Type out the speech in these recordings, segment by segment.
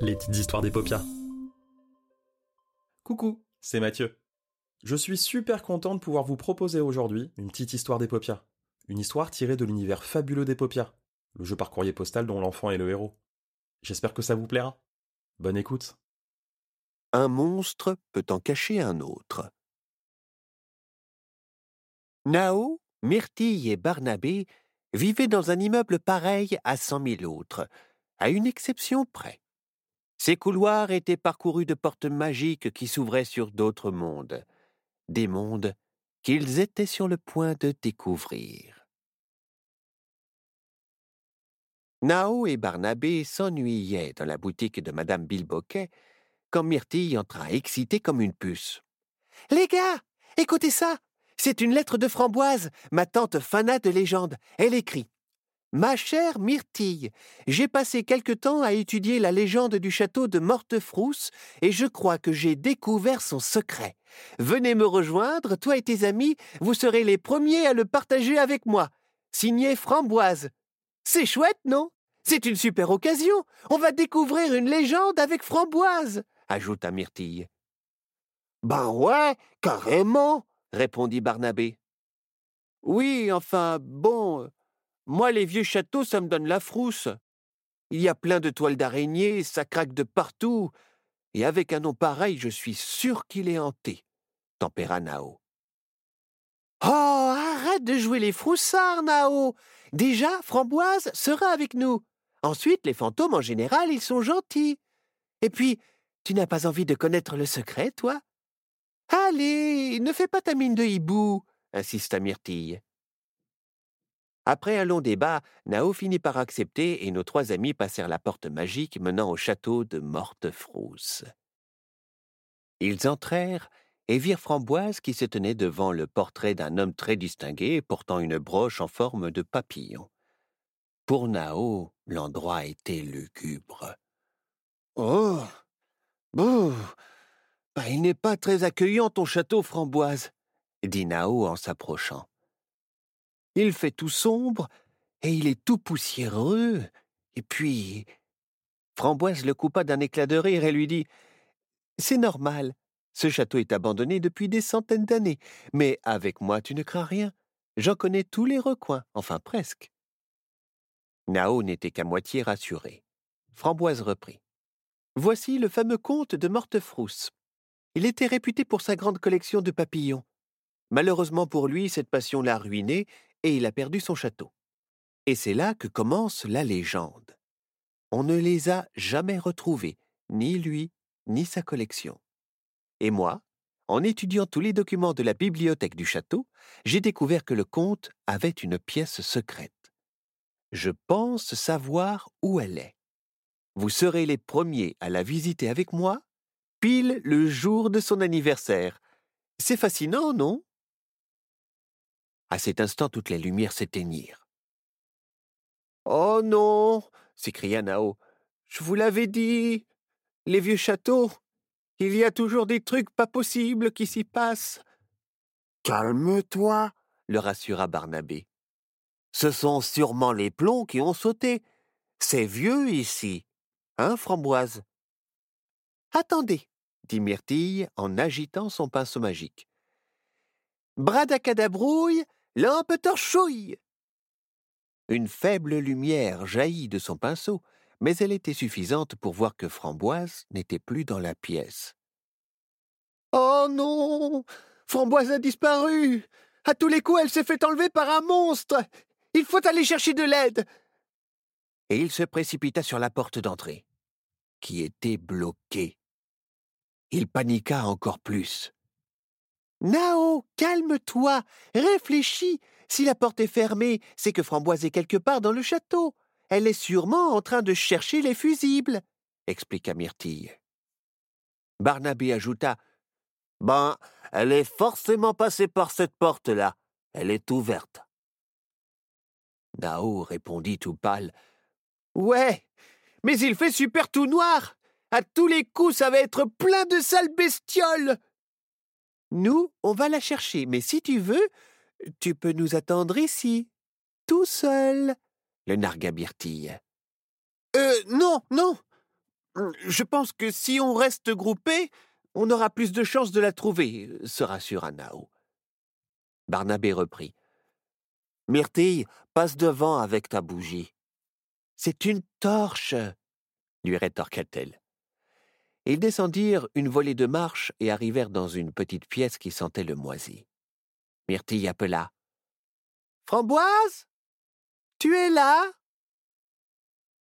Les petites histoires des paupières. Coucou, c'est Mathieu. Je suis super content de pouvoir vous proposer aujourd'hui une petite histoire des paupières. Une histoire tirée de l'univers fabuleux des paupières, le jeu par courrier postal dont l'enfant est le héros. J'espère que ça vous plaira. Bonne écoute. Un monstre peut en cacher un autre. Nao, Myrtille et Barnabé vivaient dans un immeuble pareil à cent mille autres, à une exception près. Ces couloirs étaient parcourus de portes magiques qui s'ouvraient sur d'autres mondes, des mondes qu'ils étaient sur le point de découvrir. Nao et Barnabé s'ennuyaient dans la boutique de Madame Bilboquet quand Myrtille entra excitée comme une puce. Les gars, écoutez ça C'est une lettre de framboise, ma tante Fana de légende. Elle écrit Ma chère Myrtille, j'ai passé quelque temps à étudier la légende du château de Mortefrousse et je crois que j'ai découvert son secret. Venez me rejoindre, toi et tes amis, vous serez les premiers à le partager avec moi. Signé Framboise. C'est chouette, non? C'est une super occasion. On va découvrir une légende avec Framboise, ajouta Myrtille. Ben ouais, carrément, répondit Barnabé. Oui, enfin, bon, moi, les vieux châteaux, ça me donne la frousse. Il y a plein de toiles d'araignées, ça craque de partout, et avec un nom pareil, je suis sûr qu'il est hanté, tempéra Nao. Oh, arrête de jouer les froussards, Nao. Déjà, Framboise sera avec nous. Ensuite, les fantômes, en général, ils sont gentils. Et puis, tu n'as pas envie de connaître le secret, toi? Allez, ne fais pas ta mine de hibou, insista Myrtille. Après un long débat, Nao finit par accepter et nos trois amis passèrent la porte magique menant au château de Mortefrousse. Ils entrèrent et virent Framboise qui se tenait devant le portrait d'un homme très distingué portant une broche en forme de papillon. Pour Nao, l'endroit était lugubre. Oh Bon bah, Il n'est pas très accueillant ton château, Framboise, dit Nao en s'approchant. Il fait tout sombre, et il est tout poussiéreux. Et puis. Framboise le coupa d'un éclat de rire et lui dit C'est normal. Ce château est abandonné depuis des centaines d'années, mais avec moi tu ne crains rien. J'en connais tous les recoins, enfin presque. Nao n'était qu'à moitié rassuré. Framboise reprit. Voici le fameux comte de Mortefrousse. Il était réputé pour sa grande collection de papillons. Malheureusement pour lui, cette passion l'a ruiné et il a perdu son château. Et c'est là que commence la légende. On ne les a jamais retrouvés, ni lui, ni sa collection. Et moi, en étudiant tous les documents de la bibliothèque du château, j'ai découvert que le comte avait une pièce secrète. Je pense savoir où elle est. Vous serez les premiers à la visiter avec moi, pile le jour de son anniversaire. C'est fascinant, non? À cet instant, toutes les lumières s'éteignirent. Oh non s'écria Nao. Je vous l'avais dit. Les vieux châteaux. Il y a toujours des trucs pas possibles qui s'y passent. Calme-toi, le rassura Barnabé. Ce sont sûrement les plombs qui ont sauté. C'est vieux ici. Hein, Framboise? Attendez, dit Myrtille en agitant son pinceau magique. Bradacadabrouille, Lampe torchouille Une faible lumière jaillit de son pinceau, mais elle était suffisante pour voir que Framboise n'était plus dans la pièce. Oh non Framboise a disparu À tous les coups, elle s'est fait enlever par un monstre Il faut aller chercher de l'aide Et il se précipita sur la porte d'entrée, qui était bloquée. Il paniqua encore plus. Nao, calme-toi, réfléchis. Si la porte est fermée, c'est que Framboise est quelque part dans le château. Elle est sûrement en train de chercher les fusibles, expliqua Myrtille. Barnabé ajouta Ben, elle est forcément passée par cette porte-là. Elle est ouverte. Nao répondit tout pâle Ouais, mais il fait super tout noir. À tous les coups, ça va être plein de sales bestioles. Nous, on va la chercher, mais si tu veux, tu peux nous attendre ici, tout seul, le narga Myrtille. Euh, non, non. Je pense que si on reste groupé, on aura plus de chances de la trouver, se rassura Nao. Barnabé reprit. Myrtille, passe devant avec ta bougie. C'est une torche, lui rétorqua-t-elle. Ils descendirent une volée de marches et arrivèrent dans une petite pièce qui sentait le moisi. Myrtille appela. Framboise Tu es là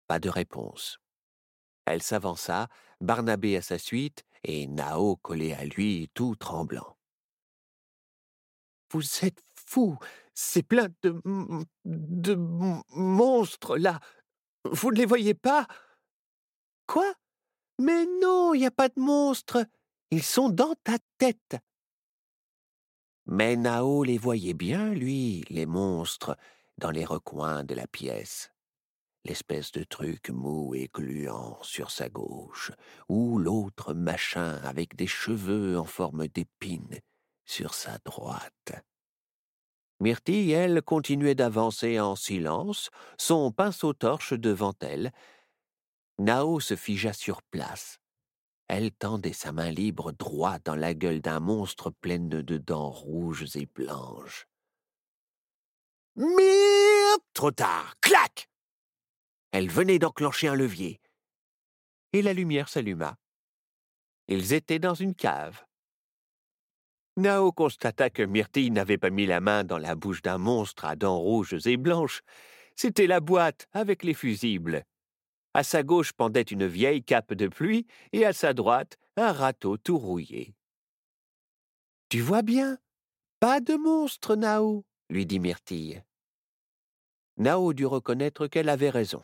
Pas de réponse. Elle s'avança, Barnabé à sa suite, et Nao collé à lui, tout tremblant. Vous êtes fou C'est plein de. de monstres, là Vous ne les voyez pas Quoi? Mais non, il n'y a pas de monstres Ils sont dans ta tête Mais Nao les voyait bien, lui, les monstres, dans les recoins de la pièce l'espèce de truc mou et gluant sur sa gauche, ou l'autre machin avec des cheveux en forme d'épine sur sa droite. Myrtille, elle, continuait d'avancer en silence, son pinceau-torche devant elle. Nao se figea sur place. Elle tendait sa main libre droit dans la gueule d'un monstre pleine de dents rouges et blanches. Myrte Trop tard Clac elle venait d'enclencher un levier. Et la lumière s'alluma. Ils étaient dans une cave. Nao constata que Myrtille n'avait pas mis la main dans la bouche d'un monstre à dents rouges et blanches. C'était la boîte avec les fusibles. À sa gauche pendait une vieille cape de pluie et à sa droite un râteau tout rouillé. Tu vois bien Pas de monstre, Nao, lui dit Myrtille. Nao dut reconnaître qu'elle avait raison.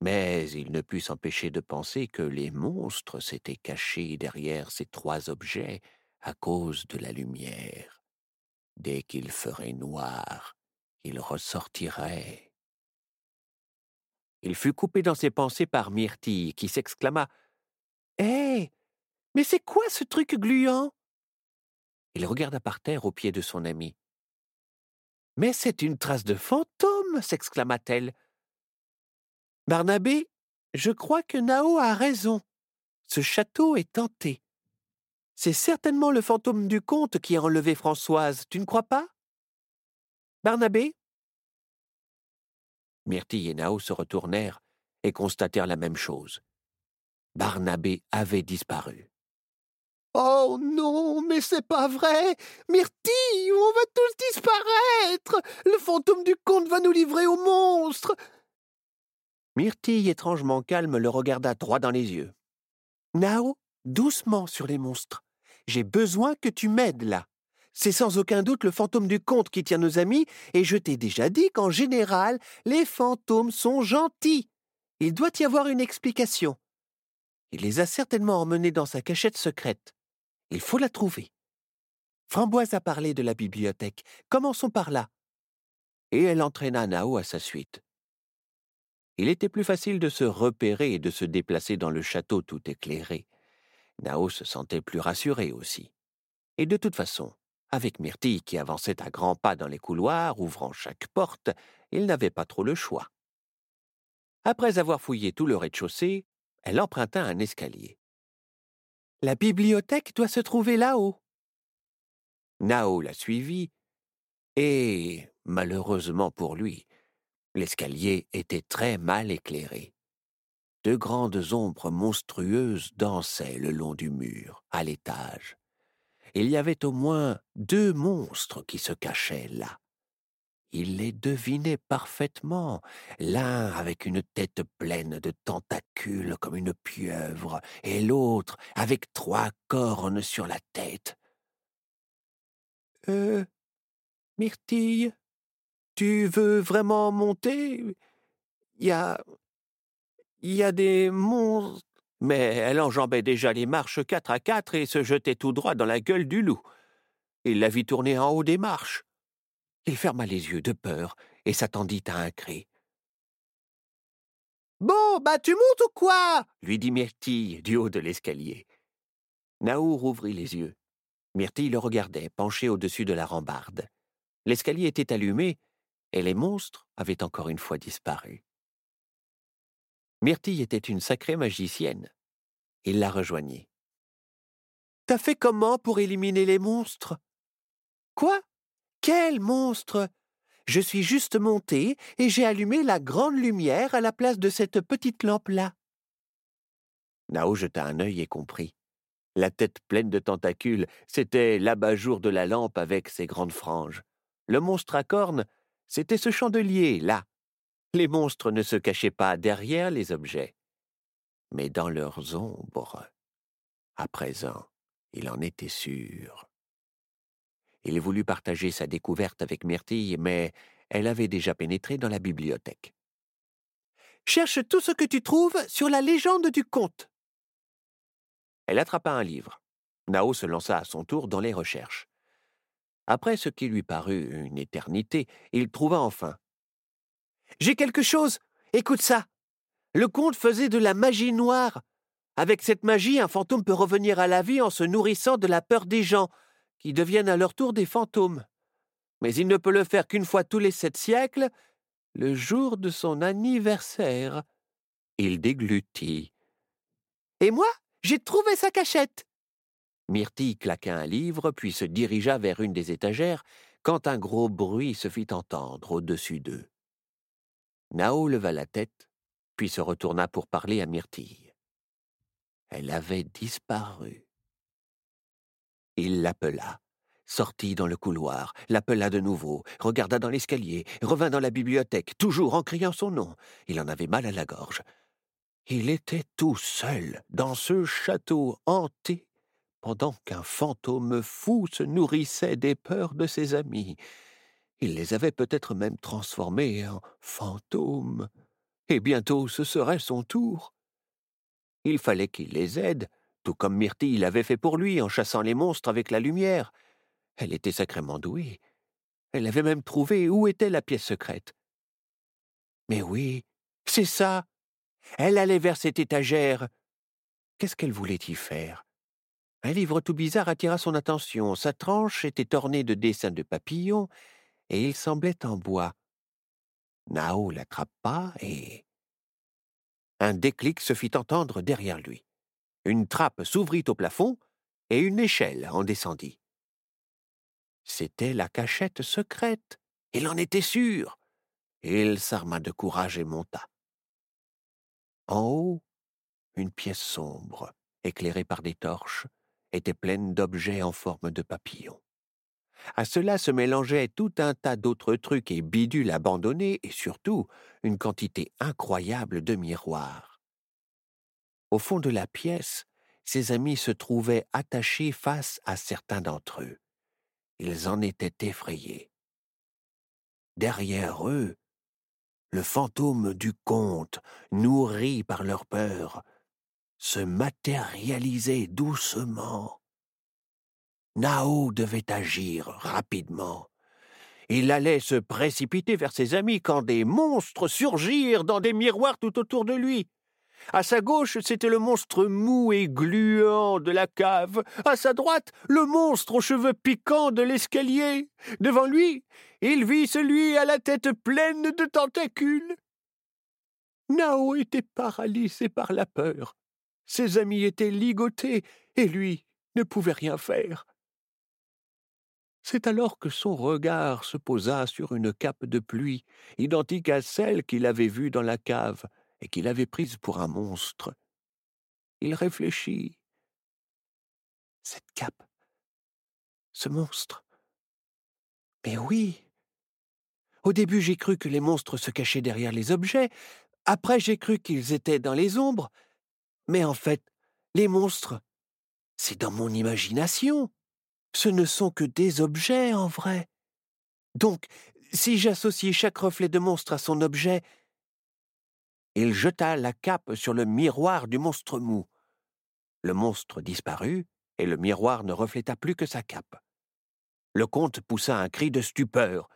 Mais il ne put s'empêcher de penser que les monstres s'étaient cachés derrière ces trois objets à cause de la lumière. Dès qu'il ferait noir, ils ressortiraient. Il fut coupé dans ses pensées par Myrtille, qui s'exclama Hé Mais c'est quoi ce truc gluant Il regarda par terre au pied de son ami. Mais c'est une trace de fantôme s'exclama-t-elle. Barnabé, je crois que Nao a raison. Ce château est tenté. C'est certainement le fantôme du comte qui a enlevé Françoise, tu ne crois pas? Barnabé Myrtille et Nao se retournèrent et constatèrent la même chose. Barnabé avait disparu. Oh non, mais c'est pas vrai Myrtille, on va tous disparaître? Le fantôme du comte va nous livrer au monstre Myrtille, étrangement calme, le regarda droit dans les yeux. Nao, doucement sur les monstres. J'ai besoin que tu m'aides là. C'est sans aucun doute le fantôme du comte qui tient nos amis, et je t'ai déjà dit qu'en général, les fantômes sont gentils. Il doit y avoir une explication. Il les a certainement emmenés dans sa cachette secrète. Il faut la trouver. Framboise a parlé de la bibliothèque. Commençons par là. Et elle entraîna Nao à sa suite il était plus facile de se repérer et de se déplacer dans le château tout éclairé. Nao se sentait plus rassuré aussi. Et de toute façon, avec Myrtille qui avançait à grands pas dans les couloirs, ouvrant chaque porte, il n'avait pas trop le choix. Après avoir fouillé tout le rez-de-chaussée, elle emprunta un escalier. La bibliothèque doit se trouver là-haut. Nao la suivit, et, malheureusement pour lui, L'escalier était très mal éclairé. De grandes ombres monstrueuses dansaient le long du mur, à l'étage. Il y avait au moins deux monstres qui se cachaient là. Il les devinait parfaitement, l'un avec une tête pleine de tentacules comme une pieuvre, et l'autre avec trois cornes sur la tête. Euh. Myrtille, tu veux vraiment monter? Y a. Il y a des monstres. Mais elle enjambait déjà les marches quatre à quatre et se jetait tout droit dans la gueule du loup. Il la vit tourner en haut des marches. Il ferma les yeux de peur et s'attendit à un cri. Bon, bah tu montes ou quoi? lui dit Myrtille du haut de l'escalier. Naour ouvrit les yeux. Myrtille le regardait, penché au-dessus de la rambarde. L'escalier était allumé, et les monstres avaient encore une fois disparu. Myrtille était une sacrée magicienne. Il la rejoignit. T'as fait comment pour éliminer les monstres? Quoi? Quel monstre? Je suis juste monté et j'ai allumé la grande lumière à la place de cette petite lampe-là. Nao jeta un œil et comprit. La tête pleine de tentacules, c'était l'abat-jour de la lampe avec ses grandes franges. Le monstre à cornes, c'était ce chandelier, là. Les monstres ne se cachaient pas derrière les objets, mais dans leurs ombres. À présent, il en était sûr. Il voulut partager sa découverte avec Myrtille, mais elle avait déjà pénétré dans la bibliothèque. Cherche tout ce que tu trouves sur la légende du conte. Elle attrapa un livre. Nao se lança à son tour dans les recherches. Après ce qui lui parut une éternité, il trouva enfin. J'ai quelque chose. Écoute ça. Le conte faisait de la magie noire. Avec cette magie, un fantôme peut revenir à la vie en se nourrissant de la peur des gens, qui deviennent à leur tour des fantômes. Mais il ne peut le faire qu'une fois tous les sept siècles, le jour de son anniversaire. Il déglutit. Et moi, j'ai trouvé sa cachette. Myrtille claqua un livre, puis se dirigea vers une des étagères, quand un gros bruit se fit entendre au-dessus d'eux. Nao leva la tête, puis se retourna pour parler à Myrtille. Elle avait disparu. Il l'appela, sortit dans le couloir, l'appela de nouveau, regarda dans l'escalier, revint dans la bibliothèque, toujours en criant son nom. Il en avait mal à la gorge. Il était tout seul dans ce château hanté, pendant qu'un fantôme fou se nourrissait des peurs de ses amis. Il les avait peut-être même transformés en fantômes, et bientôt ce serait son tour. Il fallait qu'il les aide, tout comme Myrtille l'avait fait pour lui en chassant les monstres avec la lumière. Elle était sacrément douée. Elle avait même trouvé où était la pièce secrète. Mais oui, c'est ça, elle allait vers cette étagère. Qu'est-ce qu'elle voulait y faire? Un livre tout bizarre attira son attention. Sa tranche était ornée de dessins de papillons, et il semblait en bois. Nao l'attrapa et. Un déclic se fit entendre derrière lui. Une trappe s'ouvrit au plafond, et une échelle en descendit. C'était la cachette secrète. Il en était sûr. Il s'arma de courage et monta. En haut, une pièce sombre, éclairée par des torches, était pleine d'objets en forme de papillons. À cela se mélangeait tout un tas d'autres trucs et bidules abandonnés et surtout une quantité incroyable de miroirs. Au fond de la pièce, ses amis se trouvaient attachés face à certains d'entre eux. Ils en étaient effrayés. Derrière eux, le fantôme du comte, nourri par leur peur, se matérialisait doucement. Nao devait agir rapidement. Il allait se précipiter vers ses amis quand des monstres surgirent dans des miroirs tout autour de lui. À sa gauche, c'était le monstre mou et gluant de la cave. À sa droite, le monstre aux cheveux piquants de l'escalier. Devant lui, il vit celui à la tête pleine de tentacules. Nao était paralysé par la peur. Ses amis étaient ligotés, et lui ne pouvait rien faire. C'est alors que son regard se posa sur une cape de pluie, identique à celle qu'il avait vue dans la cave et qu'il avait prise pour un monstre. Il réfléchit. Cette cape. Ce monstre. Mais oui. Au début j'ai cru que les monstres se cachaient derrière les objets, après j'ai cru qu'ils étaient dans les ombres, mais en fait, les monstres, c'est dans mon imagination. Ce ne sont que des objets en vrai. Donc, si j'associe chaque reflet de monstre à son objet, il jeta la cape sur le miroir du monstre mou. Le monstre disparut, et le miroir ne refléta plus que sa cape. Le comte poussa un cri de stupeur.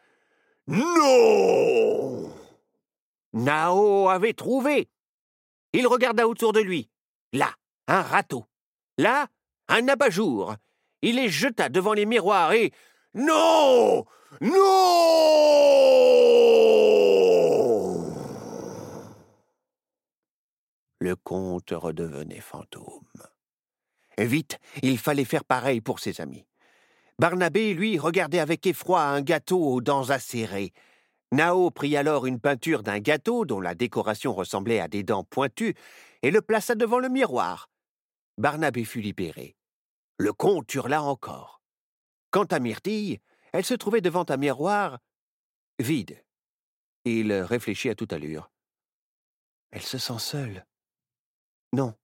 Non Nao avait trouvé. Il regarda autour de lui. Là, un râteau. Là, un abat-jour. Il les jeta devant les miroirs et. Non Non le comte redevenait fantôme. Vite, il fallait faire pareil pour ses amis. Barnabé, lui, regardait avec effroi un gâteau aux dents acérées. Nao prit alors une peinture d'un gâteau dont la décoration ressemblait à des dents pointues et le plaça devant le miroir. Barnabé fut libéré. Le comte hurla encore. Quant à Myrtille, elle se trouvait devant un miroir vide. Il réfléchit à toute allure. Elle se sent seule. Non,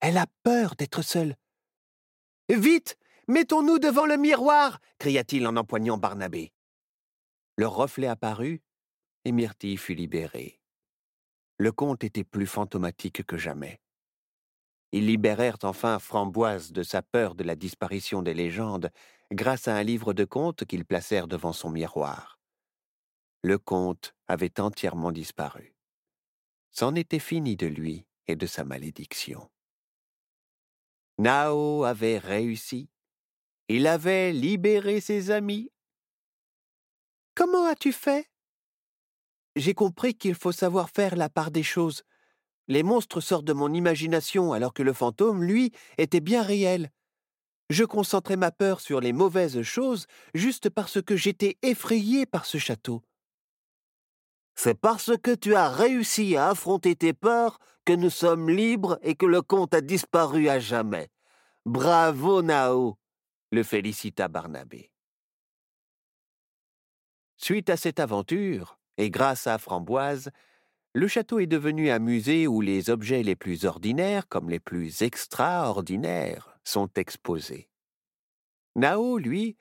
elle a peur d'être seule. Vite Mettons-nous devant le miroir cria-t-il en empoignant Barnabé. Le reflet apparut, et Myrtille fut libérée. Le conte était plus fantomatique que jamais. Ils libérèrent enfin Framboise de sa peur de la disparition des légendes grâce à un livre de contes qu'ils placèrent devant son miroir. Le conte avait entièrement disparu. C'en était fini de lui et de sa malédiction. Nao avait réussi. Il avait libéré ses amis. Comment as-tu fait? J'ai compris qu'il faut savoir faire la part des choses. Les monstres sortent de mon imagination alors que le fantôme, lui, était bien réel. Je concentrais ma peur sur les mauvaises choses juste parce que j'étais effrayé par ce château. C'est parce que tu as réussi à affronter tes peurs que nous sommes libres et que le comte a disparu à jamais. Bravo, Nao le félicita Barnabé. Suite à cette aventure, et grâce à Framboise, le château est devenu un musée où les objets les plus ordinaires comme les plus extraordinaires sont exposés. Nao, lui,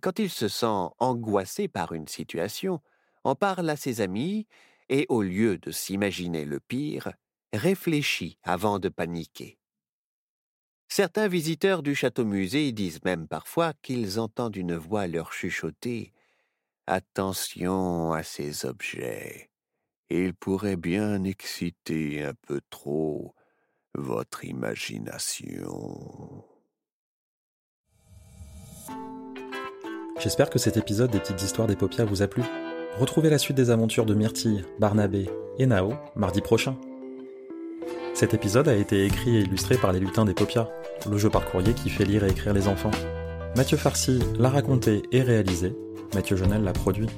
quand il se sent angoissé par une situation, en parle à ses amis et, au lieu de s'imaginer le pire, réfléchit avant de paniquer. Certains visiteurs du château-musée disent même parfois qu'ils entendent une voix leur chuchoter Attention à ces objets. Ils pourraient bien exciter un peu trop votre imagination. J'espère que cet épisode des petites histoires des paupières vous a plu. Retrouvez la suite des aventures de Myrtille, Barnabé et Nao mardi prochain. Cet épisode a été écrit et illustré par les lutins des paupières, le jeu par courrier qui fait lire et écrire les enfants. Mathieu Farcy l'a raconté et réalisé, Mathieu Jonel l'a produit.